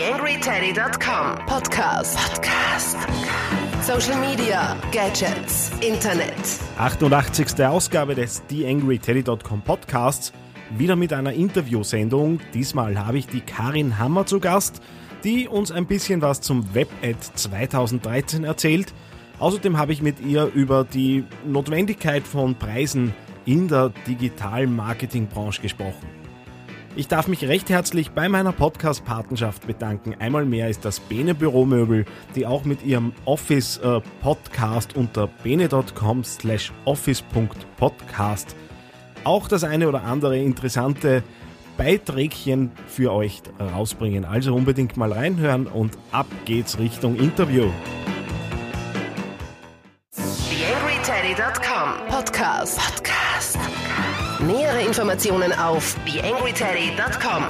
TheAngryTeddy.com Podcast. Podcast. Social Media, Gadgets, Internet. 88. Ausgabe des TheAngryTeddy.com Podcasts. Wieder mit einer Interviewsendung. Diesmal habe ich die Karin Hammer zu Gast, die uns ein bisschen was zum WebAd 2013 erzählt. Außerdem habe ich mit ihr über die Notwendigkeit von Preisen in der digitalen Marketingbranche gesprochen. Ich darf mich recht herzlich bei meiner Podcast-Patenschaft bedanken. Einmal mehr ist das Bene Büromöbel, die auch mit ihrem Office-Podcast unter bene.com slash office.podcast auch das eine oder andere interessante Beiträgchen für euch rausbringen. Also unbedingt mal reinhören und ab geht's Richtung Interview. TheAngryTeddy.com Podcast. Podcast. Nähere Informationen auf TheAngryTeddy.com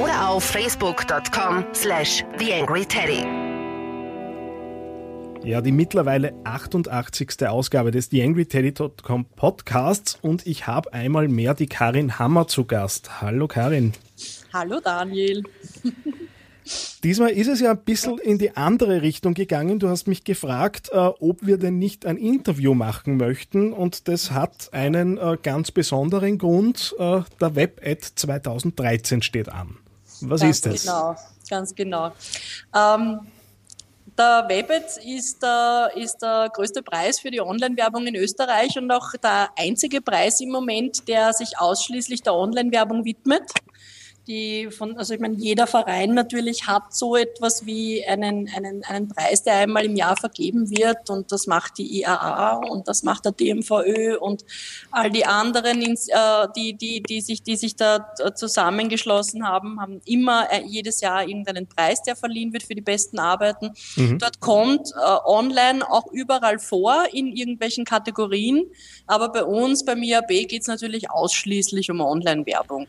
oder auf Facebook.com slash TheAngryTeddy. Ja, die mittlerweile 88. Ausgabe des TheAngryTeddy.com Podcasts und ich habe einmal mehr die Karin Hammer zu Gast. Hallo Karin. Hallo Daniel. Diesmal ist es ja ein bisschen in die andere Richtung gegangen. Du hast mich gefragt, äh, ob wir denn nicht ein Interview machen möchten und das hat einen äh, ganz besonderen Grund. Äh, der WebAd 2013 steht an. Was ganz ist das? Genau, ganz genau. Ähm, der WebAd ist der, ist der größte Preis für die Online-Werbung in Österreich und auch der einzige Preis im Moment, der sich ausschließlich der Online-Werbung widmet die von, also ich meine, jeder Verein natürlich hat so etwas wie einen, einen, einen Preis, der einmal im Jahr vergeben wird und das macht die IAA und das macht der DMVÖ und all die anderen, äh, die, die, die sich, die sich da zusammengeschlossen haben, haben immer äh, jedes Jahr irgendeinen Preis, der verliehen wird für die besten Arbeiten. Mhm. Dort kommt äh, online auch überall vor in irgendwelchen Kategorien, aber bei uns, beim IAB, geht es natürlich ausschließlich um Online-Werbung.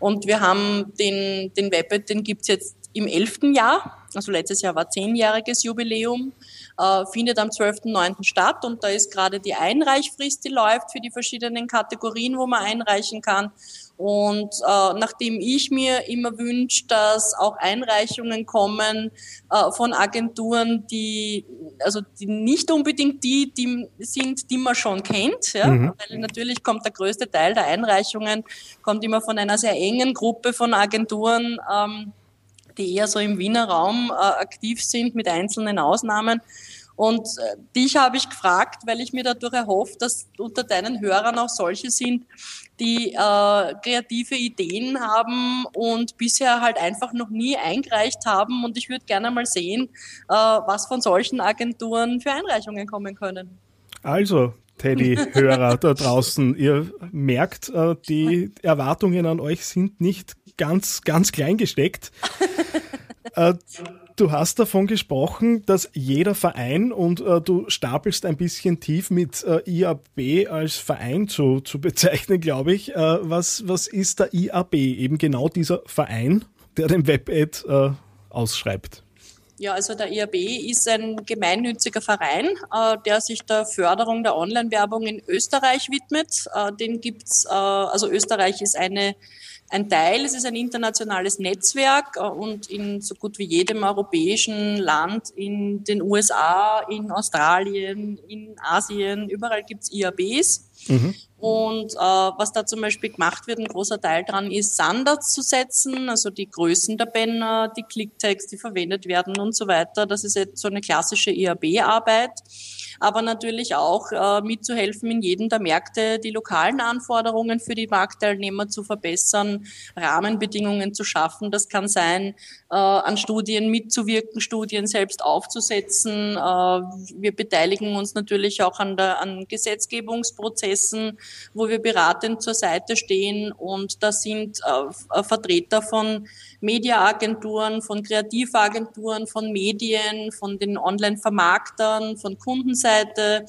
Und wir haben den, den Webet, den gibt's jetzt im elften Jahr. Also letztes Jahr war zehnjähriges Jubiläum, äh, findet am 12.09. statt und da ist gerade die Einreichfrist, die läuft für die verschiedenen Kategorien, wo man einreichen kann. Und äh, nachdem ich mir immer wünsche, dass auch Einreichungen kommen äh, von Agenturen, die also die nicht unbedingt die, die sind, die man schon kennt, ja, mhm. weil natürlich kommt der größte Teil der Einreichungen kommt immer von einer sehr engen Gruppe von Agenturen, ähm, die eher so im Wiener Raum äh, aktiv sind mit einzelnen Ausnahmen. Und äh, dich habe ich gefragt, weil ich mir dadurch erhoffe, dass unter deinen Hörern auch solche sind, die äh, kreative Ideen haben und bisher halt einfach noch nie eingereicht haben. Und ich würde gerne mal sehen, äh, was von solchen Agenturen für Einreichungen kommen können. Also, Teddy-Hörer da draußen, ihr merkt, äh, die Erwartungen an euch sind nicht ganz, ganz klein gesteckt. Du hast davon gesprochen, dass jeder Verein und äh, du stapelst ein bisschen tief mit äh, IAB als Verein zu, zu bezeichnen, glaube ich. Äh, was, was ist der IAB? Eben genau dieser Verein, der den WebAd äh, ausschreibt. Ja, also der IAB ist ein gemeinnütziger Verein, äh, der sich der Förderung der Online-Werbung in Österreich widmet. Äh, den gibt's, äh, also Österreich ist eine ein Teil. Es ist ein internationales Netzwerk äh, und in so gut wie jedem europäischen Land, in den USA, in Australien, in Asien, überall gibt's IABs. Mhm. Und äh, was da zum Beispiel gemacht wird, ein großer Teil dran ist, Standards zu setzen, also die Größen der Banner, die Clicktags, die verwendet werden und so weiter. Das ist jetzt so eine klassische IAB-Arbeit aber natürlich auch äh, mitzuhelfen, in jedem der Märkte die lokalen Anforderungen für die Marktteilnehmer zu verbessern, Rahmenbedingungen zu schaffen. Das kann sein, äh, an Studien mitzuwirken, Studien selbst aufzusetzen. Äh, wir beteiligen uns natürlich auch an, der, an Gesetzgebungsprozessen, wo wir beratend zur Seite stehen und da sind äh, Vertreter von Mediaagenturen, von Kreativagenturen, von Medien, von den Online-Vermarktern, von Kundenseite,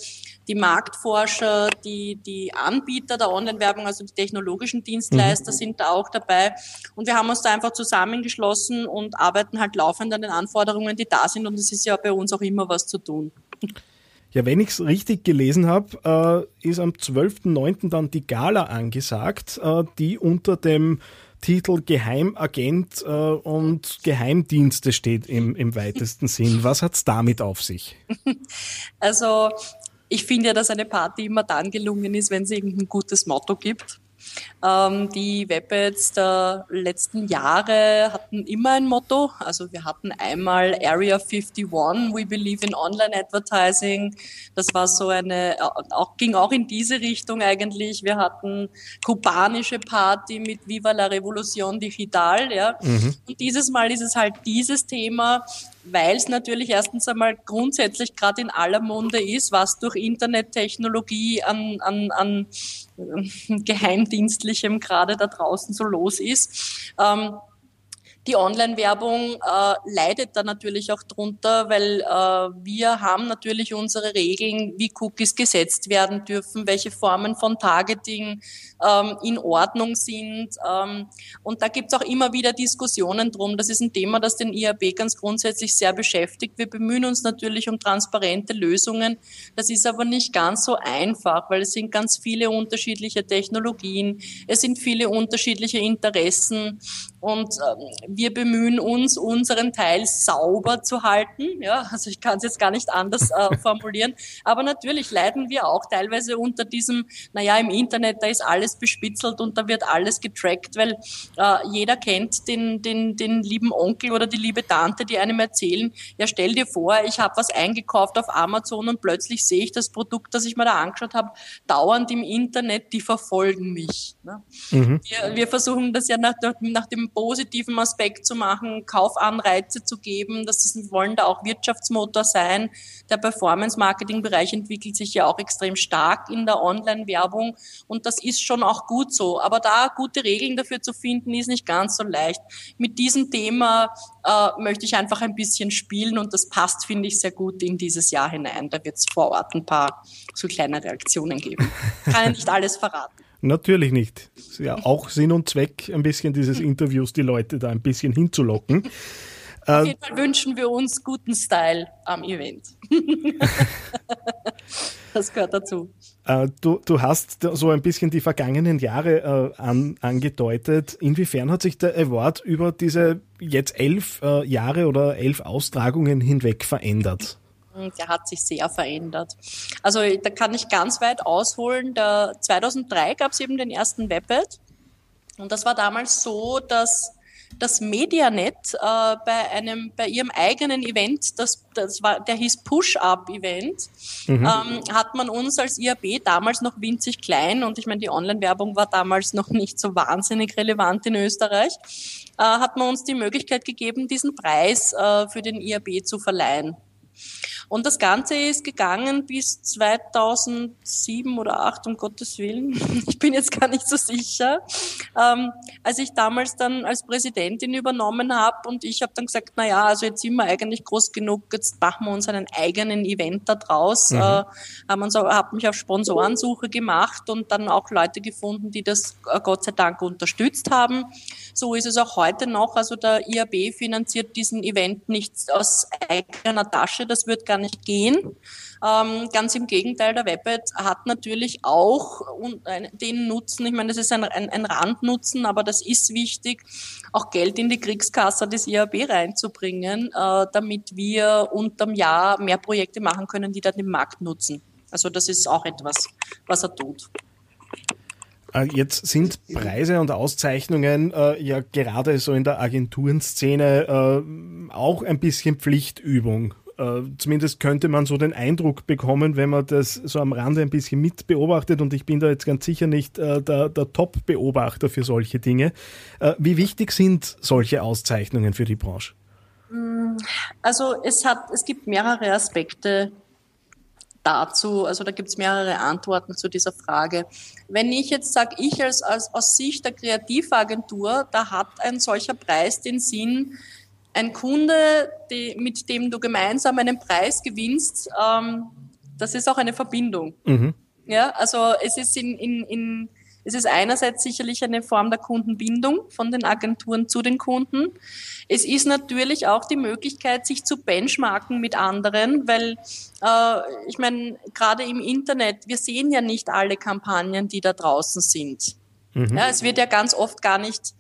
die Marktforscher, die, die Anbieter der Online-Werbung, also die technologischen Dienstleister mhm. sind da auch dabei. Und wir haben uns da einfach zusammengeschlossen und arbeiten halt laufend an den Anforderungen, die da sind. Und es ist ja bei uns auch immer was zu tun. Ja, wenn ich es richtig gelesen habe, äh, ist am 12.09. dann die Gala angesagt, äh, die unter dem Titel Geheimagent äh, und Geheimdienste steht im, im weitesten Sinn. Was hat's damit auf sich? Also ich finde ja, dass eine Party immer dann gelungen ist, wenn es irgendein gutes Motto gibt. Ähm, die Webpads der letzten Jahre hatten immer ein Motto. Also wir hatten einmal Area 51, We Believe in Online Advertising. Das war so eine, äh, auch, ging auch in diese Richtung eigentlich. Wir hatten kubanische Party mit Viva la Revolución Digital. Ja. Mhm. Und dieses Mal ist es halt dieses Thema, weil es natürlich erstens einmal grundsätzlich gerade in aller Munde ist, was durch Internettechnologie an, an, an Geheimdienstlichem gerade da draußen so los ist. Ähm, die Online-Werbung äh, leidet da natürlich auch drunter, weil äh, wir haben natürlich unsere Regeln, wie Cookies gesetzt werden dürfen, welche Formen von Targeting ähm, in Ordnung sind. Ähm, und da gibt es auch immer wieder Diskussionen drum. Das ist ein Thema, das den IAB ganz grundsätzlich sehr beschäftigt. Wir bemühen uns natürlich um transparente Lösungen. Das ist aber nicht ganz so einfach, weil es sind ganz viele unterschiedliche Technologien, es sind viele unterschiedliche Interessen. Und ähm, wir bemühen uns, unseren Teil sauber zu halten. Ja, also ich kann es jetzt gar nicht anders äh, formulieren. Aber natürlich leiden wir auch teilweise unter diesem, naja, im Internet, da ist alles bespitzelt und da wird alles getrackt, weil äh, jeder kennt den, den, den lieben Onkel oder die liebe Tante, die einem erzählen, ja, stell dir vor, ich habe was eingekauft auf Amazon und plötzlich sehe ich das Produkt, das ich mir da angeschaut habe, dauernd im Internet, die verfolgen mich. Ne? Mhm. Wir, wir versuchen das ja nach, nach dem positiven Aspekt zu machen, Kaufanreize zu geben. Das ist, wollen da auch Wirtschaftsmotor sein. Der Performance-Marketing-Bereich entwickelt sich ja auch extrem stark in der Online-Werbung und das ist schon auch gut so. Aber da gute Regeln dafür zu finden, ist nicht ganz so leicht. Mit diesem Thema äh, möchte ich einfach ein bisschen spielen und das passt, finde ich, sehr gut in dieses Jahr hinein. Da wird es vor Ort ein paar so kleine Reaktionen geben. Kann ja nicht alles verraten. Natürlich nicht. Ist ja auch Sinn und Zweck ein bisschen dieses Interviews, die Leute da ein bisschen hinzulocken. Auf jeden Fall wünschen wir uns guten Style am Event. das gehört dazu. Äh, du, du hast so ein bisschen die vergangenen Jahre äh, an, angedeutet. Inwiefern hat sich der Award über diese jetzt elf äh, Jahre oder elf Austragungen hinweg verändert? Der hat sich sehr verändert. Also da kann ich ganz weit ausholen. Der 2003 gab es eben den ersten Webpad. Und das war damals so, dass das Medianet äh, bei einem bei ihrem eigenen Event, das, das war, der hieß Push-Up-Event, mhm. ähm, hat man uns als IAB damals noch winzig klein und ich meine, die Online-Werbung war damals noch nicht so wahnsinnig relevant in Österreich, äh, hat man uns die Möglichkeit gegeben, diesen Preis äh, für den IAB zu verleihen. Und das Ganze ist gegangen bis 2007 oder 2008, um Gottes Willen. Ich bin jetzt gar nicht so sicher. Ähm, als ich damals dann als Präsidentin übernommen habe und ich habe dann gesagt, na ja, also jetzt sind wir eigentlich groß genug, jetzt machen wir uns einen eigenen Event da draus. Mhm. Äh, haben uns, hab mich auf Sponsorensuche gemacht und dann auch Leute gefunden, die das äh, Gott sei Dank unterstützt haben. So ist es auch heute noch. Also der IAB finanziert diesen Event nicht aus eigener Tasche. Das wird gar nicht gehen. Ähm, ganz im Gegenteil, der Webet hat natürlich auch den Nutzen, ich meine, das ist ein, ein, ein Randnutzen, aber das ist wichtig, auch Geld in die Kriegskasse des IAB reinzubringen, äh, damit wir unterm Jahr mehr Projekte machen können, die dann den Markt nutzen. Also das ist auch etwas, was er tut. Äh, jetzt sind Preise und Auszeichnungen äh, ja gerade so in der Agenturenszene äh, auch ein bisschen Pflichtübung. Äh, zumindest könnte man so den Eindruck bekommen, wenn man das so am Rande ein bisschen mit beobachtet und ich bin da jetzt ganz sicher nicht äh, der, der Top-Beobachter für solche Dinge. Äh, wie wichtig sind solche Auszeichnungen für die Branche? Mm, also es hat, es gibt mehrere Aspekte dazu, also da gibt es mehrere Antworten zu dieser Frage. Wenn ich jetzt sage, ich als, als aus Sicht der Kreativagentur, da hat ein solcher Preis den Sinn, ein Kunde, die, mit dem du gemeinsam einen Preis gewinnst, ähm, das ist auch eine Verbindung. Mhm. Ja, also es ist in, in, in es ist einerseits sicherlich eine Form der Kundenbindung von den Agenturen zu den Kunden. Es ist natürlich auch die Möglichkeit, sich zu benchmarken mit anderen, weil äh, ich meine, gerade im Internet, wir sehen ja nicht alle Kampagnen, die da draußen sind. Mhm. Ja, es wird ja ganz oft gar nicht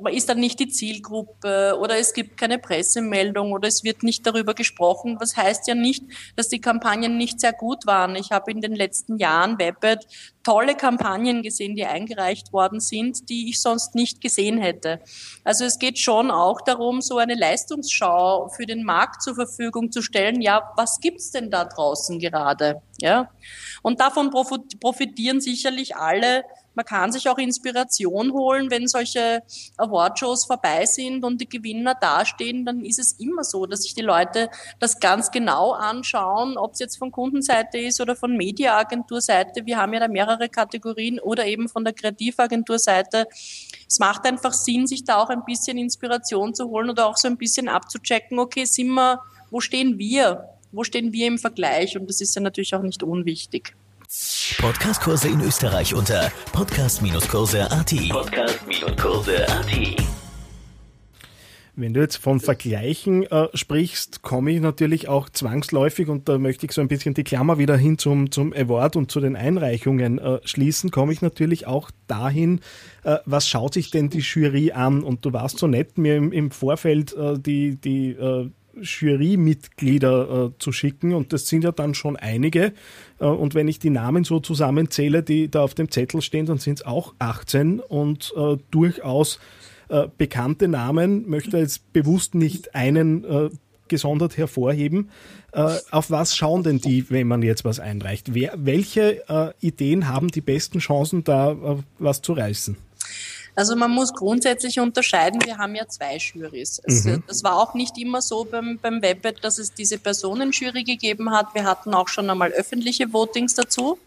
man ist dann nicht die Zielgruppe oder es gibt keine Pressemeldung oder es wird nicht darüber gesprochen. Das heißt ja nicht, dass die Kampagnen nicht sehr gut waren. Ich habe in den letzten Jahren Webet tolle Kampagnen gesehen, die eingereicht worden sind, die ich sonst nicht gesehen hätte. Also es geht schon auch darum, so eine Leistungsschau für den Markt zur Verfügung zu stellen. Ja, was gibt's denn da draußen gerade? Ja, und davon profitieren sicherlich alle man kann sich auch Inspiration holen, wenn solche Awardshows vorbei sind und die Gewinner dastehen, dann ist es immer so, dass sich die Leute das ganz genau anschauen, ob es jetzt von Kundenseite ist oder von Mediaagenturseite. Wir haben ja da mehrere Kategorien oder eben von der Kreativagenturseite. Es macht einfach Sinn, sich da auch ein bisschen Inspiration zu holen oder auch so ein bisschen abzuchecken, okay, sind wir, wo stehen wir? Wo stehen wir im Vergleich? Und das ist ja natürlich auch nicht unwichtig. Podcastkurse in Österreich unter podcast-kurse.at. Podcast-kurse.at. Wenn du jetzt von Vergleichen äh, sprichst, komme ich natürlich auch zwangsläufig, und da möchte ich so ein bisschen die Klammer wieder hin zum, zum Award und zu den Einreichungen äh, schließen, komme ich natürlich auch dahin, äh, was schaut sich denn die Jury an? Und du warst so nett, mir im, im Vorfeld äh, die, die äh, Jurymitglieder äh, zu schicken und das sind ja dann schon einige. Äh, und wenn ich die Namen so zusammenzähle, die da auf dem Zettel stehen, dann sind es auch 18 und äh, durchaus äh, bekannte Namen. Möchte jetzt bewusst nicht einen äh, gesondert hervorheben. Äh, auf was schauen denn die, wenn man jetzt was einreicht? Wer, welche Ideen haben die besten Chancen, da was zu reißen? Also man muss grundsätzlich unterscheiden, wir haben ja zwei Jurys. Es, mhm. Das war auch nicht immer so beim, beim Webet, dass es diese Personenjury gegeben hat. Wir hatten auch schon einmal öffentliche Votings dazu.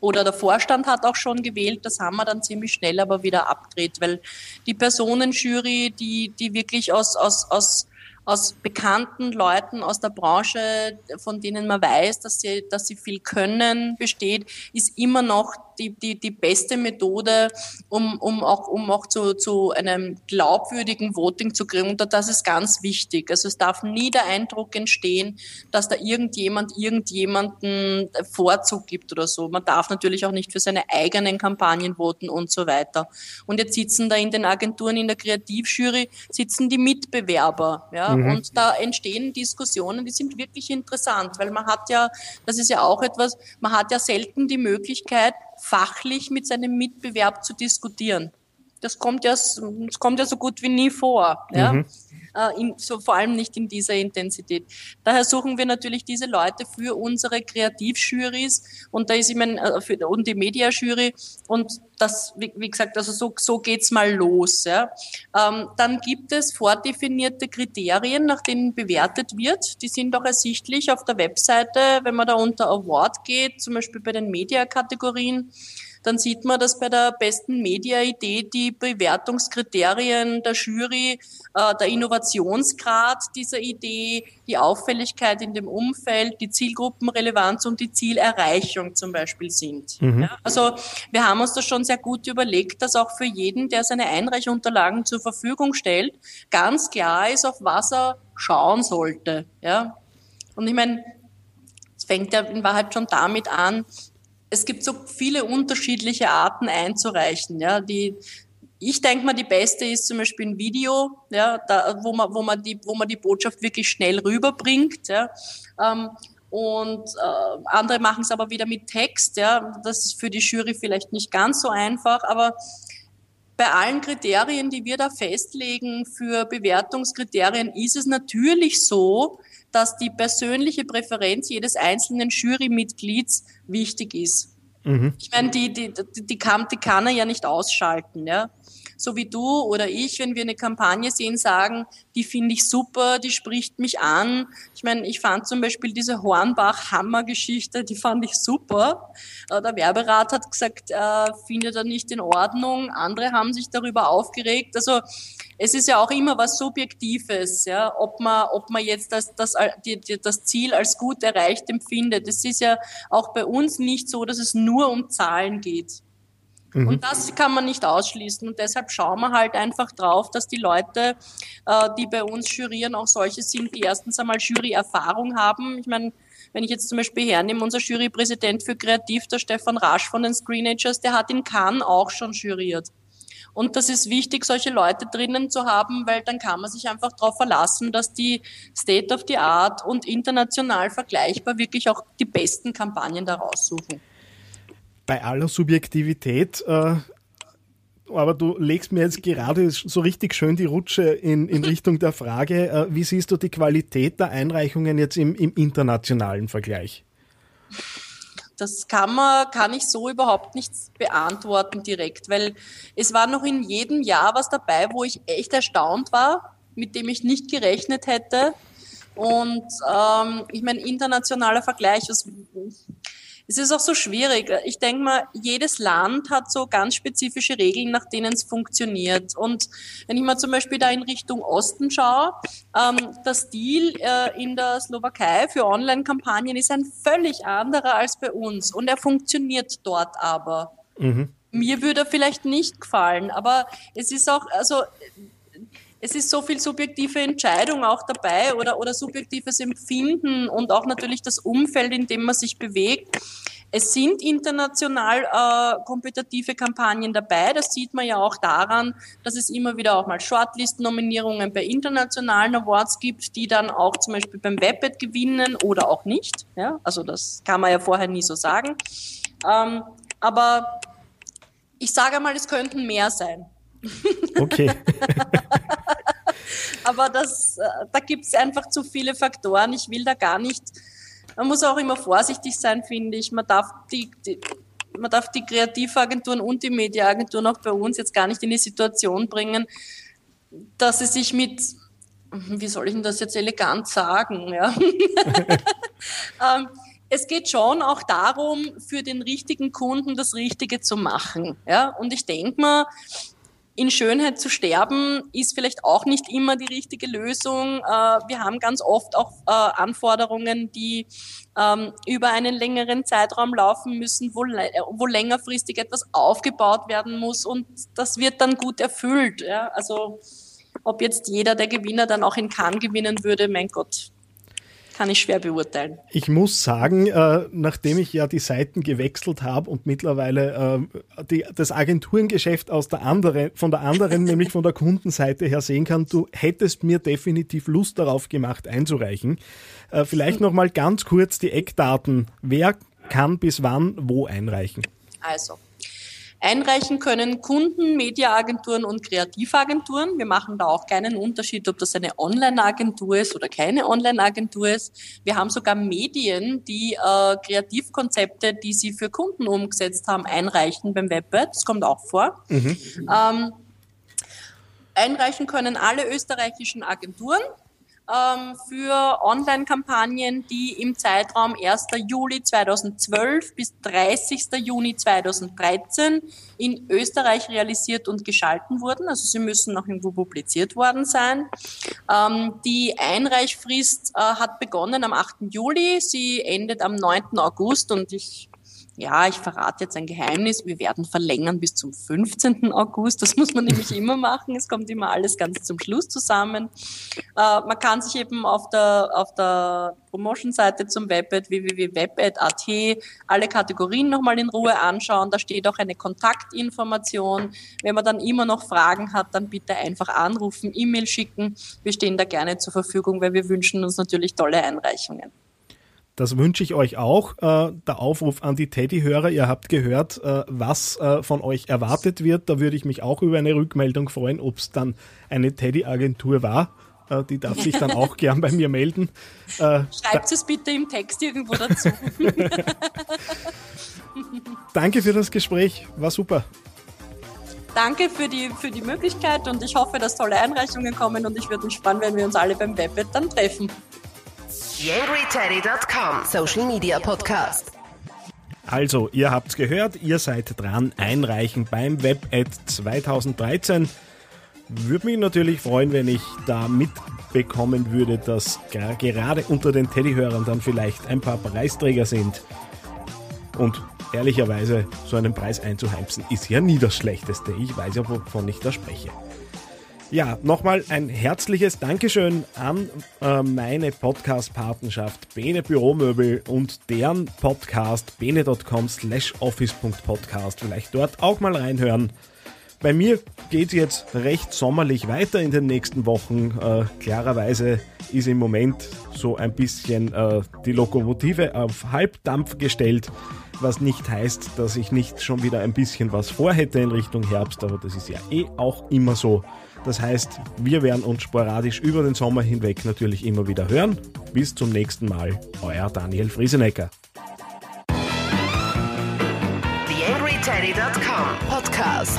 Oder der Vorstand hat auch schon gewählt, das haben wir dann ziemlich schnell aber wieder abgedreht, weil die Personenjury, die, die wirklich aus, aus, aus aus bekannten Leuten aus der Branche, von denen man weiß, dass sie, dass sie viel können, besteht, ist immer noch die, die, die beste Methode, um, um auch, um auch zu, zu einem glaubwürdigen Voting zu kriegen. Und das ist ganz wichtig. Also es darf nie der Eindruck entstehen, dass da irgendjemand irgendjemanden Vorzug gibt oder so. Man darf natürlich auch nicht für seine eigenen Kampagnen voten und so weiter. Und jetzt sitzen da in den Agenturen, in der Kreativjury, sitzen die Mitbewerber. Ja? Mhm. Und da entstehen Diskussionen, die sind wirklich interessant, weil man hat ja, das ist ja auch etwas, man hat ja selten die Möglichkeit, fachlich mit seinem Mitbewerb zu diskutieren. Das kommt ja, das kommt ja so gut wie nie vor. Ja? Mhm. Äh, in, so vor allem nicht in dieser Intensität. Daher suchen wir natürlich diese Leute für unsere Kreativjurys und da ist immer äh, für, und die Mediajury und das, wie, wie, gesagt, also so, so geht's mal los. Ja. Ähm, dann gibt es vordefinierte Kriterien, nach denen bewertet wird. Die sind auch ersichtlich auf der Webseite, wenn man da unter Award geht, zum Beispiel bei den Media-Kategorien dann sieht man, dass bei der besten Media-Idee die Bewertungskriterien der Jury, äh, der Innovationsgrad dieser Idee, die Auffälligkeit in dem Umfeld, die Zielgruppenrelevanz und die Zielerreichung zum Beispiel sind. Mhm. Ja, also wir haben uns das schon sehr gut überlegt, dass auch für jeden, der seine Einreichunterlagen zur Verfügung stellt, ganz klar ist, auf was er schauen sollte. Ja? Und ich meine, es fängt ja in Wahrheit schon damit an, es gibt so viele unterschiedliche Arten einzureichen. Ja, die, ich denke mal, die beste ist zum Beispiel ein Video, ja, da, wo, man, wo, man die, wo man die Botschaft wirklich schnell rüberbringt. Ja. Ähm, und äh, andere machen es aber wieder mit Text. Ja. Das ist für die Jury vielleicht nicht ganz so einfach, aber bei allen Kriterien, die wir da festlegen für Bewertungskriterien, ist es natürlich so, dass die persönliche Präferenz jedes einzelnen Jurymitglieds wichtig ist. Mhm. Ich meine, die, die, die, die, kann, die kann er ja nicht ausschalten. Ja? So wie du oder ich, wenn wir eine Kampagne sehen, sagen, die finde ich super, die spricht mich an. Ich meine, ich fand zum Beispiel diese Hornbach-Hammer-Geschichte, die fand ich super. Äh, der Werberat hat gesagt, äh, findet er nicht in Ordnung. Andere haben sich darüber aufgeregt. Also es ist ja auch immer was Subjektives, ja, ob man, ob man jetzt das, das, das Ziel als gut erreicht empfindet. Es ist ja auch bei uns nicht so, dass es nur um Zahlen geht. Mhm. Und das kann man nicht ausschließen. Und deshalb schauen wir halt einfach drauf, dass die Leute, äh, die bei uns jurieren, auch solche sind, die erstens einmal Jury-Erfahrung haben. Ich meine, wenn ich jetzt zum Beispiel hernehme, unser Jurypräsident für Kreativ, der Stefan Rasch von den Screenagers, der hat in Cannes auch schon juriert. Und das ist wichtig, solche Leute drinnen zu haben, weil dann kann man sich einfach darauf verlassen, dass die State of the Art und international vergleichbar wirklich auch die besten Kampagnen daraus suchen. Bei aller Subjektivität äh, aber du legst mir jetzt gerade so richtig schön die Rutsche in, in Richtung der Frage, äh, wie siehst du die Qualität der Einreichungen jetzt im, im internationalen Vergleich? Das kann man, kann ich so überhaupt nicht beantworten direkt, weil es war noch in jedem Jahr was dabei, wo ich echt erstaunt war, mit dem ich nicht gerechnet hätte. Und ähm, ich meine, internationaler Vergleich, was, es ist auch so schwierig. Ich denke mal, jedes Land hat so ganz spezifische Regeln, nach denen es funktioniert. Und wenn ich mal zum Beispiel da in Richtung Osten schaue, ähm, der Stil äh, in der Slowakei für Online-Kampagnen ist ein völlig anderer als bei uns. Und er funktioniert dort aber. Mhm. Mir würde er vielleicht nicht gefallen, aber es ist auch, also es ist so viel subjektive Entscheidung auch dabei oder, oder subjektives Empfinden und auch natürlich das Umfeld, in dem man sich bewegt. Es sind international äh, kompetitive Kampagnen dabei. Das sieht man ja auch daran, dass es immer wieder auch mal Shortlist-Nominierungen bei internationalen Awards gibt, die dann auch zum Beispiel beim Webpad gewinnen oder auch nicht. Ja, also das kann man ja vorher nie so sagen. Ähm, aber ich sage mal, es könnten mehr sein. Okay. Aber das, äh, da gibt es einfach zu viele Faktoren. Ich will da gar nicht. Man muss auch immer vorsichtig sein, finde ich. Man darf die, die man darf die Kreativagenturen und die Mediaagenturen auch bei uns jetzt gar nicht in die Situation bringen, dass sie sich mit, wie soll ich denn das jetzt elegant sagen, ja? ähm, es geht schon auch darum, für den richtigen Kunden das Richtige zu machen. Ja? Und ich denke mal, in Schönheit zu sterben ist vielleicht auch nicht immer die richtige Lösung. Äh, wir haben ganz oft auch äh, Anforderungen, die ähm, über einen längeren Zeitraum laufen müssen, wo, wo längerfristig etwas aufgebaut werden muss und das wird dann gut erfüllt. Also ob jetzt jeder der Gewinner dann auch in Cannes gewinnen würde, mein Gott, kann ich schwer beurteilen. Ich muss sagen, äh, nachdem ich ja die Seiten gewechselt habe und mittlerweile äh, die, das Agenturengeschäft aus der anderen, von der anderen, nämlich von der Kundenseite her sehen kann, du hättest mir definitiv Lust darauf gemacht einzureichen. Äh, vielleicht noch mal ganz kurz die Eckdaten. Wer kann bis wann wo einreichen? Also, Einreichen können Kunden, Mediaagenturen und Kreativagenturen. Wir machen da auch keinen Unterschied, ob das eine Online-Agentur ist oder keine Online-Agentur ist. Wir haben sogar Medien, die äh, Kreativkonzepte, die sie für Kunden umgesetzt haben, einreichen beim Webbed. Das kommt auch vor. Mhm. Ähm, einreichen können alle österreichischen Agenturen ähm, für Online-Kampagnen, die im Zeitraum 1. Juli 2012 bis 30. Juni 2013 in Österreich realisiert und geschalten wurden. Also sie müssen noch irgendwo publiziert worden sein. Ähm, die Einreichfrist äh, hat begonnen am 8. Juli. Sie endet am 9. August und ich ja, ich verrate jetzt ein Geheimnis, wir werden verlängern bis zum 15. August. Das muss man nämlich immer machen. Es kommt immer alles ganz zum Schluss zusammen. Äh, man kann sich eben auf der, auf der Promotion-Seite zum Webad www.webad.at alle Kategorien nochmal in Ruhe anschauen. Da steht auch eine Kontaktinformation. Wenn man dann immer noch Fragen hat, dann bitte einfach anrufen, E-Mail schicken. Wir stehen da gerne zur Verfügung, weil wir wünschen uns natürlich tolle Einreichungen. Das wünsche ich euch auch. Äh, der Aufruf an die Teddy-Hörer, ihr habt gehört, äh, was äh, von euch erwartet wird. Da würde ich mich auch über eine Rückmeldung freuen, ob es dann eine Teddy-Agentur war. Äh, die darf sich dann auch gern bei mir melden. Äh, Schreibt es bitte im Text irgendwo dazu. Danke für das Gespräch, war super. Danke für die, für die Möglichkeit und ich hoffe, dass tolle Einreichungen kommen und ich würde mich freuen, wenn wir uns alle beim Webet dann treffen. YangryTeddy.com Social Media Podcast. Also, ihr habt's gehört, ihr seid dran, einreichen beim WebAd 2013. Würde mich natürlich freuen, wenn ich da mitbekommen würde, dass gerade unter den Teddyhörern dann vielleicht ein paar Preisträger sind. Und ehrlicherweise, so einen Preis einzuheimsen, ist ja nie das Schlechteste. Ich weiß ja, wovon ich da spreche. Ja, nochmal ein herzliches Dankeschön an äh, meine Podcast-Partnerschaft Bene Büromöbel und deren Podcast bene.com slash office.podcast. Vielleicht dort auch mal reinhören. Bei mir geht jetzt recht sommerlich weiter in den nächsten Wochen. Äh, klarerweise ist im Moment so ein bisschen äh, die Lokomotive auf Halbdampf gestellt, was nicht heißt, dass ich nicht schon wieder ein bisschen was vorhätte in Richtung Herbst, aber das ist ja eh auch immer so. Das heißt, wir werden uns sporadisch über den Sommer hinweg natürlich immer wieder hören. Bis zum nächsten Mal, euer Daniel Friesenecker. TheAngryTeddy.com. Podcast.